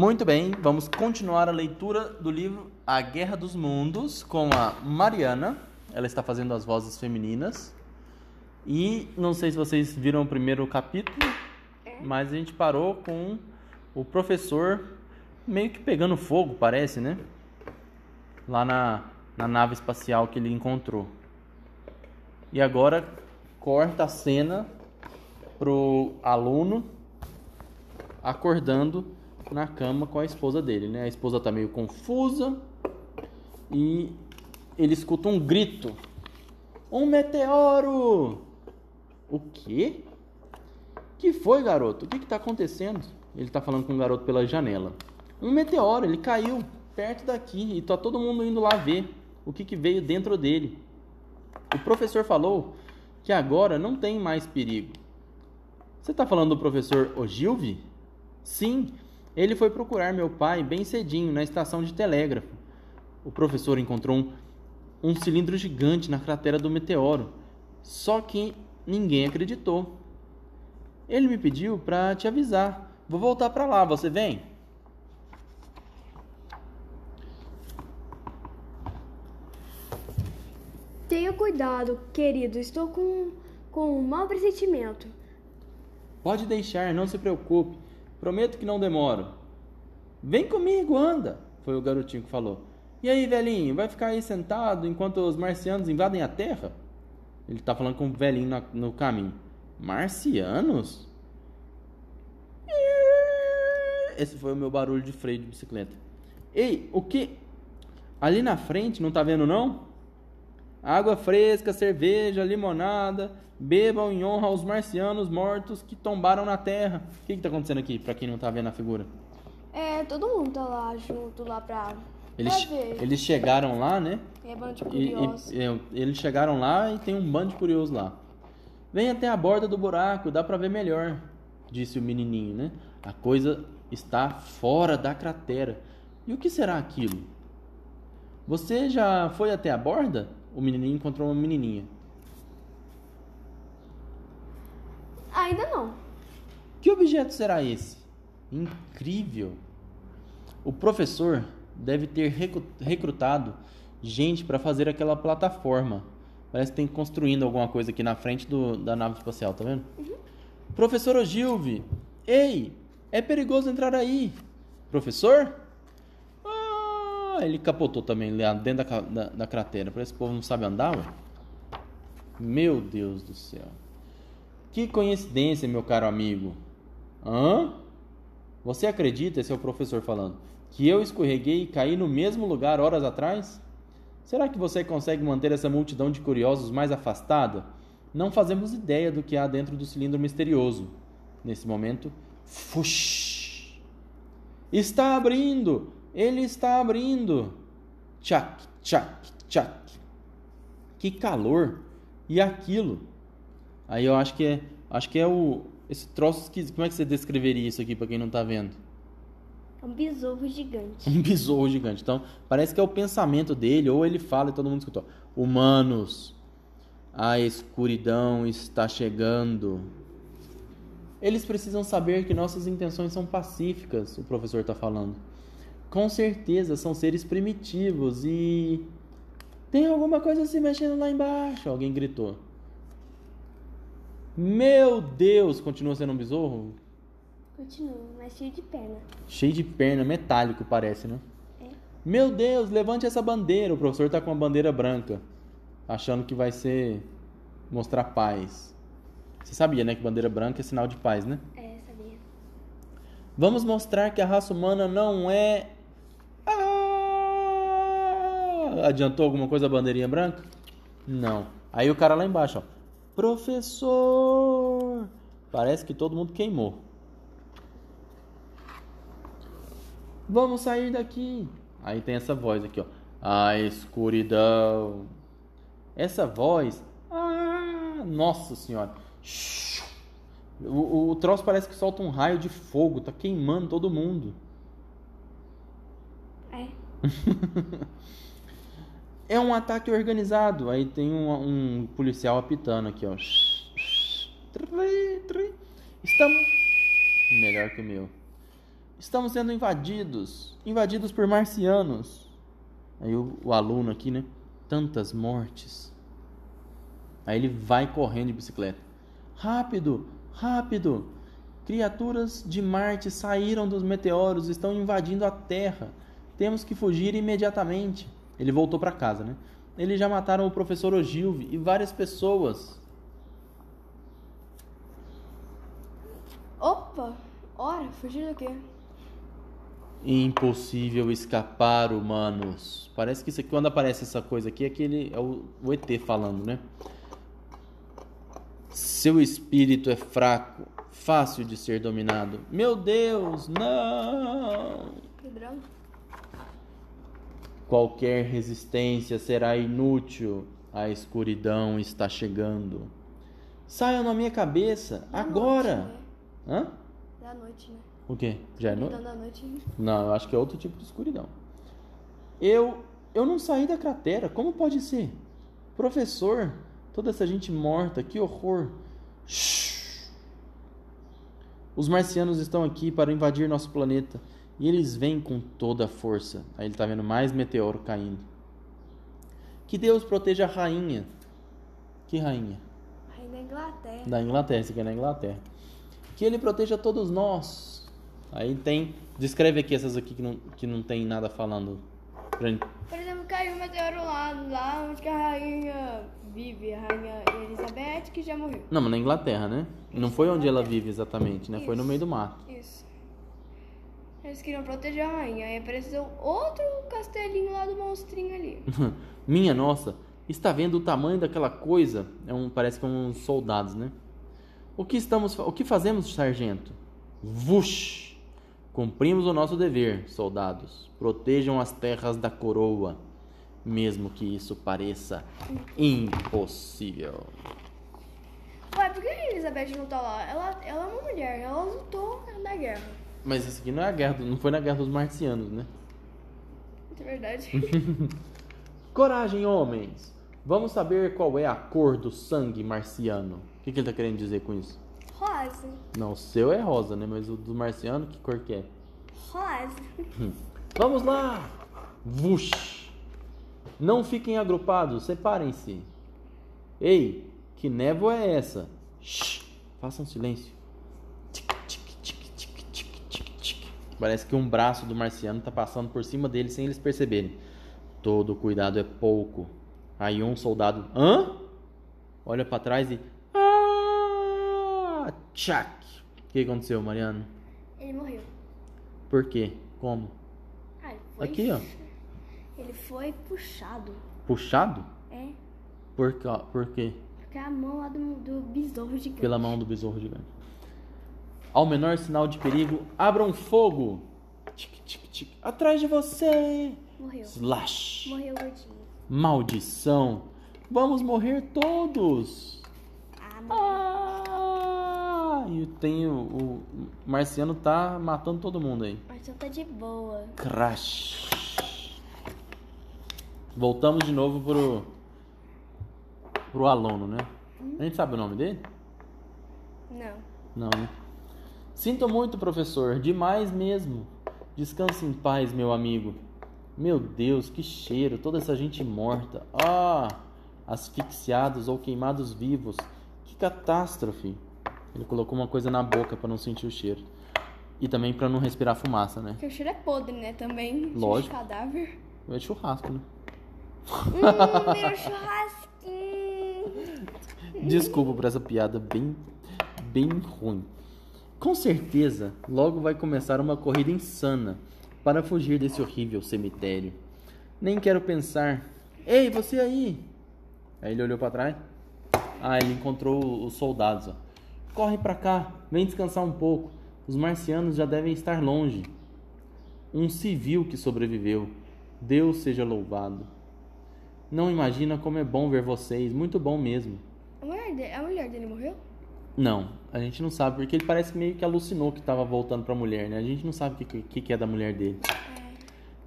Muito bem, vamos continuar a leitura do livro A Guerra dos Mundos com a Mariana. Ela está fazendo as vozes femininas. E não sei se vocês viram o primeiro capítulo, mas a gente parou com o professor meio que pegando fogo, parece, né? Lá na, na nave espacial que ele encontrou. E agora corta a cena pro aluno acordando na cama com a esposa dele, né? A esposa tá meio confusa e ele escuta um grito. Um meteoro! O quê? Que foi, garoto? O que está acontecendo? Ele está falando com o garoto pela janela. Um meteoro, ele caiu perto daqui e tá todo mundo indo lá ver o que, que veio dentro dele. O professor falou que agora não tem mais perigo. Você está falando do professor Ogilvy? Sim, ele foi procurar meu pai bem cedinho na estação de telégrafo. O professor encontrou um, um cilindro gigante na cratera do meteoro. Só que ninguém acreditou. Ele me pediu para te avisar. Vou voltar para lá, você vem? Tenha cuidado, querido. Estou com, com um mau pressentimento. Pode deixar, não se preocupe. Prometo que não demoro. Vem comigo, anda, foi o garotinho que falou. E aí, velhinho, vai ficar aí sentado enquanto os marcianos invadem a Terra? Ele tá falando com o velhinho no caminho. Marcianos? Esse foi o meu barulho de freio de bicicleta. Ei, o que? Ali na frente, não tá vendo não? Água fresca, cerveja, limonada. Bebam em honra aos marcianos mortos que tombaram na terra. O que, que tá acontecendo aqui, pra quem não tá vendo a figura? É, todo mundo tá lá junto, lá pra. Eles, pra eles chegaram lá, né? É bando de E- curiosos. e- é, eles chegaram lá e tem um bando de curiosos lá. Vem até a borda do buraco, dá pra ver melhor, disse o menininho, né? A coisa está fora da cratera. E o que será aquilo? Você já foi até a borda? O menininho encontrou uma menininha. Ainda não. Que objeto será esse? Incrível! O professor deve ter recrutado gente para fazer aquela plataforma. Parece que tem construindo alguma coisa aqui na frente do- da nave espacial, tá vendo? Professor Ogilvy! Ei! É perigoso entrar aí! Professor? Ah, ele capotou também lá dentro da, da, da cratera. Parece que o povo não sabe andar, ué. Meu Deus do céu. Que coincidência, meu caro amigo. Hã? Você acredita, é o professor falando, que eu escorreguei e caí no mesmo lugar horas atrás? Será que você consegue manter essa multidão de curiosos mais afastada? Não fazemos ideia do que há dentro do cilindro misterioso. Nesse momento, fush! Está abrindo! Ele está abrindo! Tchac, tchac, tchac. Que calor! E aquilo? Aí eu acho que é, acho que é o esse troço esquisito. Como é que você descreveria isso aqui pra quem não tá vendo? É um besouro gigante. Um besouro gigante. Então, parece que é o pensamento dele, ou ele fala e todo mundo escutou. Humanos, a escuridão está chegando. Eles precisam saber que nossas intenções são pacíficas, o professor está falando. Com certeza são seres primitivos e. Tem alguma coisa se mexendo lá embaixo, alguém gritou. Meu Deus, continua sendo um besouro? Continua, mas cheio de perna. Cheio de perna, metálico parece, né? É. Meu Deus, levante essa bandeira. O professor tá com uma bandeira branca, achando que vai ser mostrar paz. Você sabia, né, que bandeira branca é sinal de paz, né? É, sabia. Vamos mostrar que a raça humana não é. Ah! Adiantou alguma coisa a bandeirinha branca? Não. Aí o cara lá embaixo, ó. Professor! Parece que todo mundo queimou. Vamos sair daqui. Aí tem essa voz aqui, ó. A escuridão. Essa voz. Ah, nossa senhora. O, o, o troço parece que solta um raio de fogo, tá queimando todo mundo. É. É um ataque organizado. Aí tem um, um policial apitando aqui, ó. Estamos. Melhor que o meu. Estamos sendo invadidos. Invadidos por marcianos. Aí o, o aluno aqui, né? Tantas mortes. Aí ele vai correndo de bicicleta. Rápido, rápido! Criaturas de Marte saíram dos meteoros, estão invadindo a Terra. Temos que fugir imediatamente. Ele voltou para casa, né? Eles já mataram o professor Ogilvy e várias pessoas. Opa! Ora, fugir do quê? Impossível escapar, humanos. Parece que isso aqui, quando aparece essa coisa aqui, é, é o, o ET falando, né? Seu espírito é fraco, fácil de ser dominado. Meu Deus, não! Que drama. Qualquer resistência será inútil. A escuridão está chegando. Saiam na minha cabeça, Da agora! Noite, né? Hã? Da noite, né? O quê? Já é noite? da noite. Não, eu acho que é outro tipo de escuridão. Eu eu não saí da cratera, como pode ser? Professor, toda essa gente morta, que horror. Shhh. Os marcianos estão aqui para invadir nosso planeta e eles vêm com toda a força. Aí ele tá vendo mais meteoro caindo. Que Deus proteja a rainha. Que rainha? Aí na Inglaterra. Da Inglaterra, isso aqui é na Inglaterra. Que ele proteja todos nós. Aí tem. Descreve aqui essas aqui que não, que não tem nada falando. Por exemplo, caiu um meteoro lá, lá onde a rainha vive, a rainha Elizabeth, que já morreu. Não, mas na Inglaterra, né? Não foi onde ela vive exatamente, né? Foi no Isso. meio do mato. Isso. Eles queriam proteger a rainha. Aí apareceu outro castelinho lá do monstrinho ali. Minha nossa, está vendo o tamanho daquela coisa? É um, parece que é uns soldados, né? O que estamos, o que fazemos, sargento? Vush! Cumprimos o nosso dever, soldados. Protejam as terras da coroa, mesmo que isso pareça impossível. Ué, por que a Elizabeth não tá lá? Ela, ela é uma mulher, ela lutou na guerra. Mas isso aqui não é a guerra, não foi na guerra dos marcianos, né? É verdade. Coragem, homens! Vamos saber qual é a cor do sangue marciano. O que, que ele tá querendo dizer com isso? Rosa. Não, o seu é rosa, né? Mas o do marciano, que cor que é? Rosa. Vamos lá! Vush! Não fiquem agrupados, separem-se. Ei, que névoa é essa? Shh! Façam silêncio. Tic, tic, tic, tic, tic, tic, tic. Parece que um braço do marciano tá passando por cima dele sem eles perceberem. Todo cuidado é pouco. Aí um soldado. Hã? Olha pra trás e. Ah! Tchac! O que aconteceu, Mariano? Ele morreu. Por quê? Como? Ah, ele foi... Aqui, ó. Ele foi puxado. Puxado? É. Por, por quê? Porque a mão lá do, do besouro gigante. Pela mão do besouro gigante. Ao menor sinal de perigo, abram fogo! Tic, tic, tic. Atrás de você! Morreu. Slash! Morreu gordinho. Maldição! Vamos morrer todos! Ah. Ah! E tem o, o marciano tá matando todo mundo aí. Só tá de boa. Crash. Voltamos de novo pro pro aluno, né? A gente sabe o nome dele? Não. Não, né? Sinto muito, professor, demais mesmo. Descanse em paz, meu amigo. Meu Deus, que cheiro, toda essa gente morta. Ah, asfixiados ou queimados vivos. Que catástrofe. Ele colocou uma coisa na boca para não sentir o cheiro. E também para não respirar fumaça, né? Porque o cheiro é podre, né? Também. Cheiro de Lógico. cadáver. É churrasco, né? Hum, meu churrasquinho. Desculpa por essa piada bem, bem ruim. Com certeza, logo vai começar uma corrida insana para fugir desse horrível cemitério. Nem quero pensar. Ei, você aí! Aí ele olhou para trás. Ah, ele encontrou os soldados. Ó. Corre para cá, vem descansar um pouco. Os marcianos já devem estar longe. Um civil que sobreviveu. Deus seja louvado. Não imagina como é bom ver vocês, muito bom mesmo. A mulher, dele, a mulher dele morreu? Não, a gente não sabe, porque ele parece meio que alucinou que tava voltando pra mulher, né? A gente não sabe o que, que, que é da mulher dele.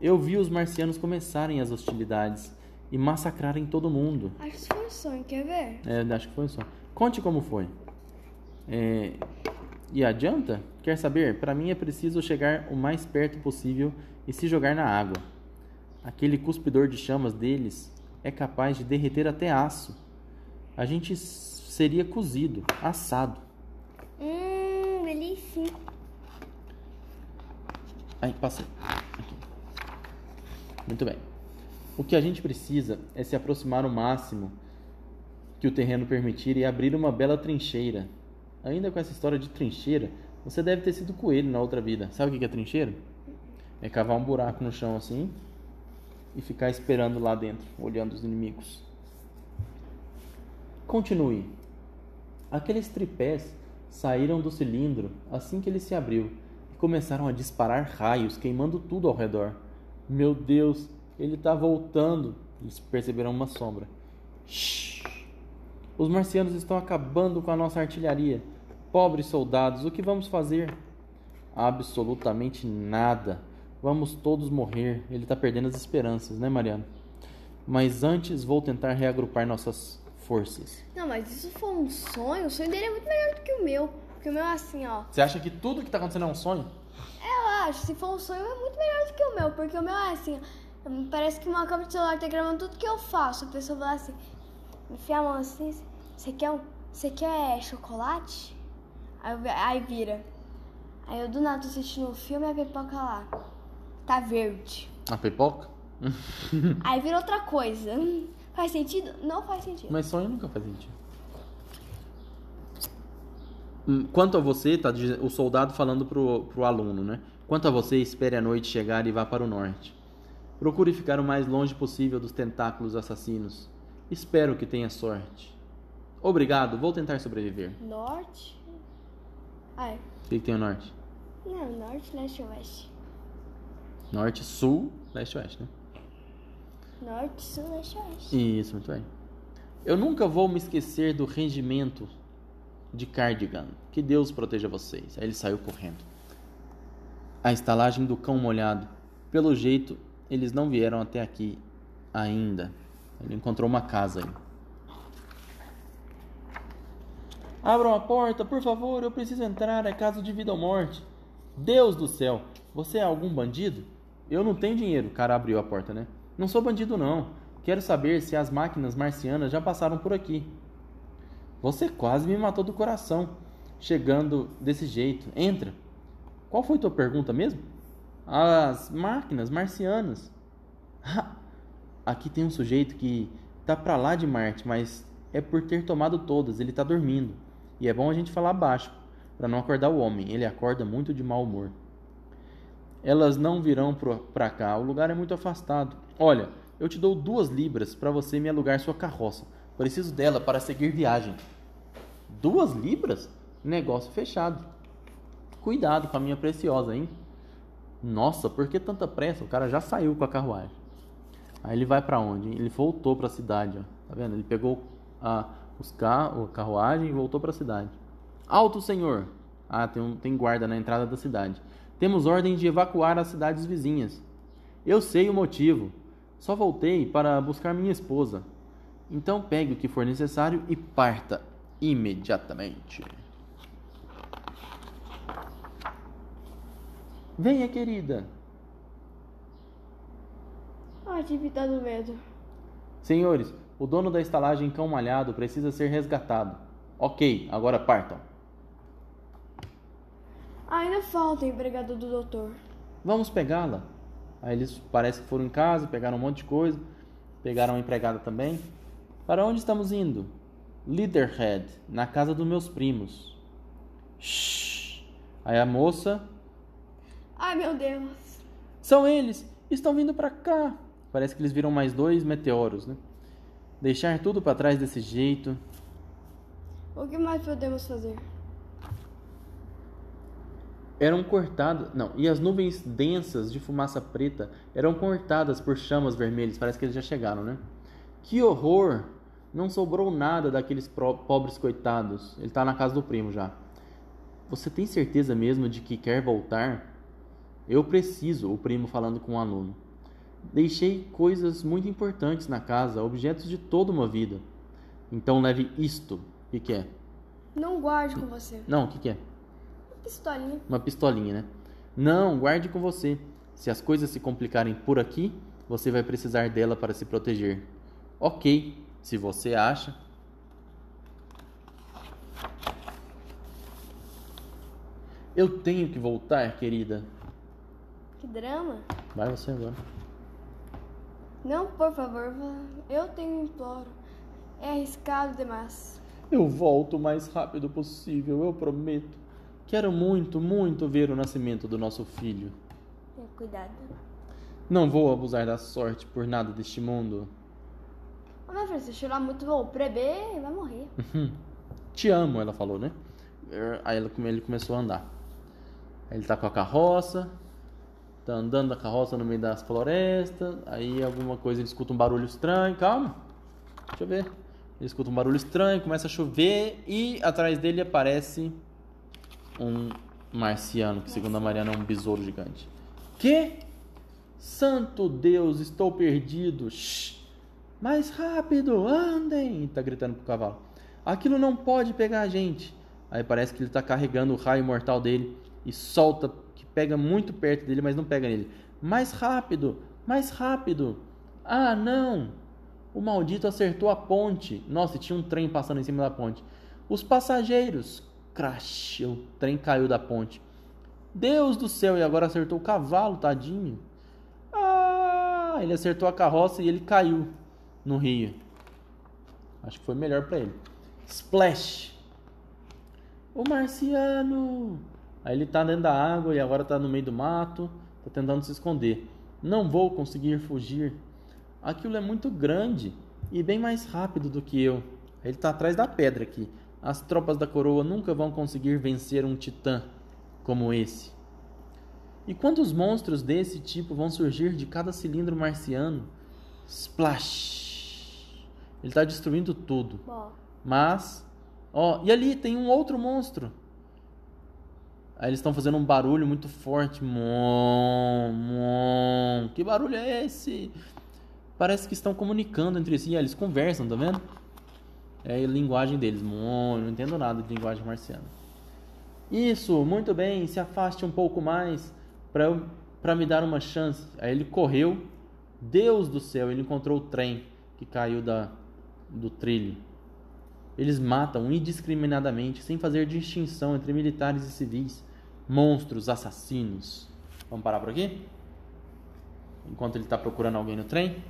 Eu vi os marcianos começarem as hostilidades e massacrarem todo mundo. Acho que foi um sonho, quer ver? É, acho que foi só. Conte como foi. É, E adianta? Quer saber? Para mim é preciso chegar o mais perto possível e se jogar na água. Aquele cuspidor de chamas deles é capaz de derreter até aço. A gente seria cozido, assado. Hum, delícia. Aí, passei. Aqui. Muito bem. O que a gente precisa é se aproximar o máximo que o terreno permitir e abrir uma bela trincheira. Ainda com essa história de trincheira, você deve ter sido coelho na outra vida. Sabe o que é trincheira? É cavar um buraco no chão assim e ficar esperando lá dentro, olhando os inimigos. Continue. Aqueles tripés saíram do cilindro assim que ele se abriu e começaram a disparar raios, queimando tudo ao redor. Meu Deus, ele está voltando. Eles perceberam uma sombra. Shhh. Os marcianos estão acabando com a nossa artilharia. Pobres soldados, o que vamos fazer? Absolutamente nada. Vamos todos morrer. Ele está perdendo as esperanças, né, Mariana? Mas antes vou tentar reagrupar nossas forças. Não, mas isso foi um sonho. O sonho dele é muito melhor do que o meu. Porque o meu é assim, ó. Você acha que tudo que está acontecendo é um sonho? Eu acho. Se for um sonho, é muito melhor do que o meu. Porque o meu é assim, ó. Parece que uma câmera de celular tá gravando tudo que eu faço. A pessoa fala assim, enfia a mão assim, você quer, um, você quer chocolate? Aí, eu- aí vira. Aí eu do nada tô assistindo um filme e a pipoca lá. Tá verde. A pipoca? Aí vira outra coisa. Faz sentido? Não faz sentido. Mas sonho nunca faz sentido. Hum, Quanto a você, tá o soldado falando pro, pro aluno, né? Quanto a você, espere a noite chegar e vá para o norte. Procure ficar o mais longe possível dos tentáculos assassinos. Espero que tenha sorte. Obrigado, vou tentar sobreviver. Norte? Ai, O que, que tem o norte? não, norte, leste, oeste. Norte, sul, leste, oeste, né? Norte, sul, leste, oeste. Isso, muito bem. Eu nunca vou me esquecer do regimento de Cardigan. Que Deus proteja vocês. Aí ele saiu correndo. A estalagem do cão molhado. Pelo jeito, eles não vieram até aqui ainda. Ele encontrou uma casa aí. Abram a porta, por favor, eu preciso entrar, é caso de vida ou morte. Deus do céu, você é algum bandido? Eu não tenho dinheiro, o cara abriu a porta, né? Não sou bandido não. Quero saber se as máquinas marcianas já passaram por aqui. Você quase me matou do coração, chegando desse jeito. Entra. Qual foi tua pergunta mesmo? As máquinas marcianas. Aqui tem um sujeito que tá pra lá de Marte, mas é por ter tomado todas, ele tá dormindo. E é bom a gente falar baixo, para não acordar o homem. Ele acorda muito de mau humor. Elas não virão pra cá, o lugar é muito afastado. Olha, eu te dou duas libras para você me alugar sua carroça. Preciso dela para seguir viagem. Duas libras? Negócio fechado. Cuidado com a minha preciosa, hein? Nossa, por que tanta pressa? O cara já saiu com a carruagem. Aí ele vai pra onde? Ele voltou pra cidade, ó. Tá vendo? Ele pegou a, os carro, a carruagem e voltou pra cidade. Alto, senhor! Ah, tem, um, tem guarda na entrada da cidade. Temos ordem de evacuar as cidades vizinhas. Eu sei o motivo. Só voltei para buscar minha esposa. Então pegue o que for necessário e parta imediatamente. Venha, querida. Ai, tive dado medo. Senhores, o dono da estalagem Cão Malhado precisa ser resgatado. Ok, agora partam. Ainda falta o empregado do doutor. Vamos pegá-la. Aí eles parece que foram em casa, pegaram um monte de coisa, pegaram a empregada também. Para onde estamos indo? Leaderhead, na casa dos meus primos. Shhh. Aí a moça, Ai, meu Deus. são eles, estão vindo para cá. Parece que eles viram mais dois meteoros, né? Deixar tudo para trás desse jeito. O que mais podemos fazer? Eram cortadas. Não, e as nuvens densas de fumaça preta eram cortadas por chamas vermelhas. Parece que eles já chegaram, né? Que horror! Não sobrou nada daqueles pobres coitados. Ele tá na casa do primo já. Você tem certeza mesmo de que quer voltar? Eu preciso, o primo falando com o aluno. Deixei coisas muito importantes na casa, objetos de toda uma vida. Então leve isto. O que, que é? Não guarde com você. Não, o que, que é? Pistolinha. Uma pistolinha, né? Não, guarde com você. Se as coisas se complicarem por aqui, você vai precisar dela para se proteger. Ok, se você acha. Eu tenho que voltar, querida. Que drama. Vai você agora. Não, por favor, vá. eu tenho imploro. É arriscado demais. Eu volto o mais rápido possível, eu prometo. Quero muito, muito ver o nascimento do nosso filho. Tenha cuidado. Não vou abusar da sorte por nada deste mundo. Ô, minha filha, se chorar muito, vou preber, vai morrer. Te amo, ela falou, né? Aí ela- ele começou a andar. Aí ele tá com a carroça, tá andando na carroça no meio das florestas. Aí alguma coisa ele escuta um barulho estranho. Calma, deixa eu ver. Ele escuta um barulho estranho, começa a chover e atrás dele aparece um marciano, que segundo a Mariana é um besouro gigante. Que? Santo Deus, estou perdido. Shh. Mais rápido, andem! Tá gritando pro cavalo. Aquilo não pode pegar a gente. Aí parece que ele tá carregando o raio mortal dele e solta, que pega muito perto dele, mas não pega nele. Mais rápido, mais rápido. Ah, não! O maldito acertou a ponte. Nossa, tinha um trem passando em cima da ponte. Os passageiros. Crash, o trem caiu da ponte. Deus do céu, e agora acertou o cavalo, tadinho. Ah, ele acertou a carroça e ele caiu no rio. Acho que foi melhor pra ele. Splash. O marciano. Aí ele tá dentro da água e agora tá no meio do mato, tá tentando se esconder. Não vou conseguir fugir. Aquilo é muito grande e bem mais rápido do que eu. Ele tá atrás da pedra aqui. As tropas da coroa nunca vão conseguir vencer um titã como esse. E quantos monstros desse tipo vão surgir de cada cilindro marciano? Splash! Ele está destruindo tudo. Bom, Mas, ó, e ali tem um outro monstro. Aí eles estão fazendo um barulho muito forte. Mon, mon. Que barulho é esse? Parece que estão comunicando entre si. Ah, eles conversam, tá vendo? É a linguagem deles. Mon, não entendo nada de linguagem marciana. Isso, muito bem. Se afaste um pouco mais para me dar uma chance. Aí ele correu. Deus do céu, ele encontrou o trem que caiu da do trilho. Eles matam indiscriminadamente, sem fazer distinção entre militares e civis, monstros, assassinos. Vamos parar por aqui? Enquanto ele está procurando alguém no trem.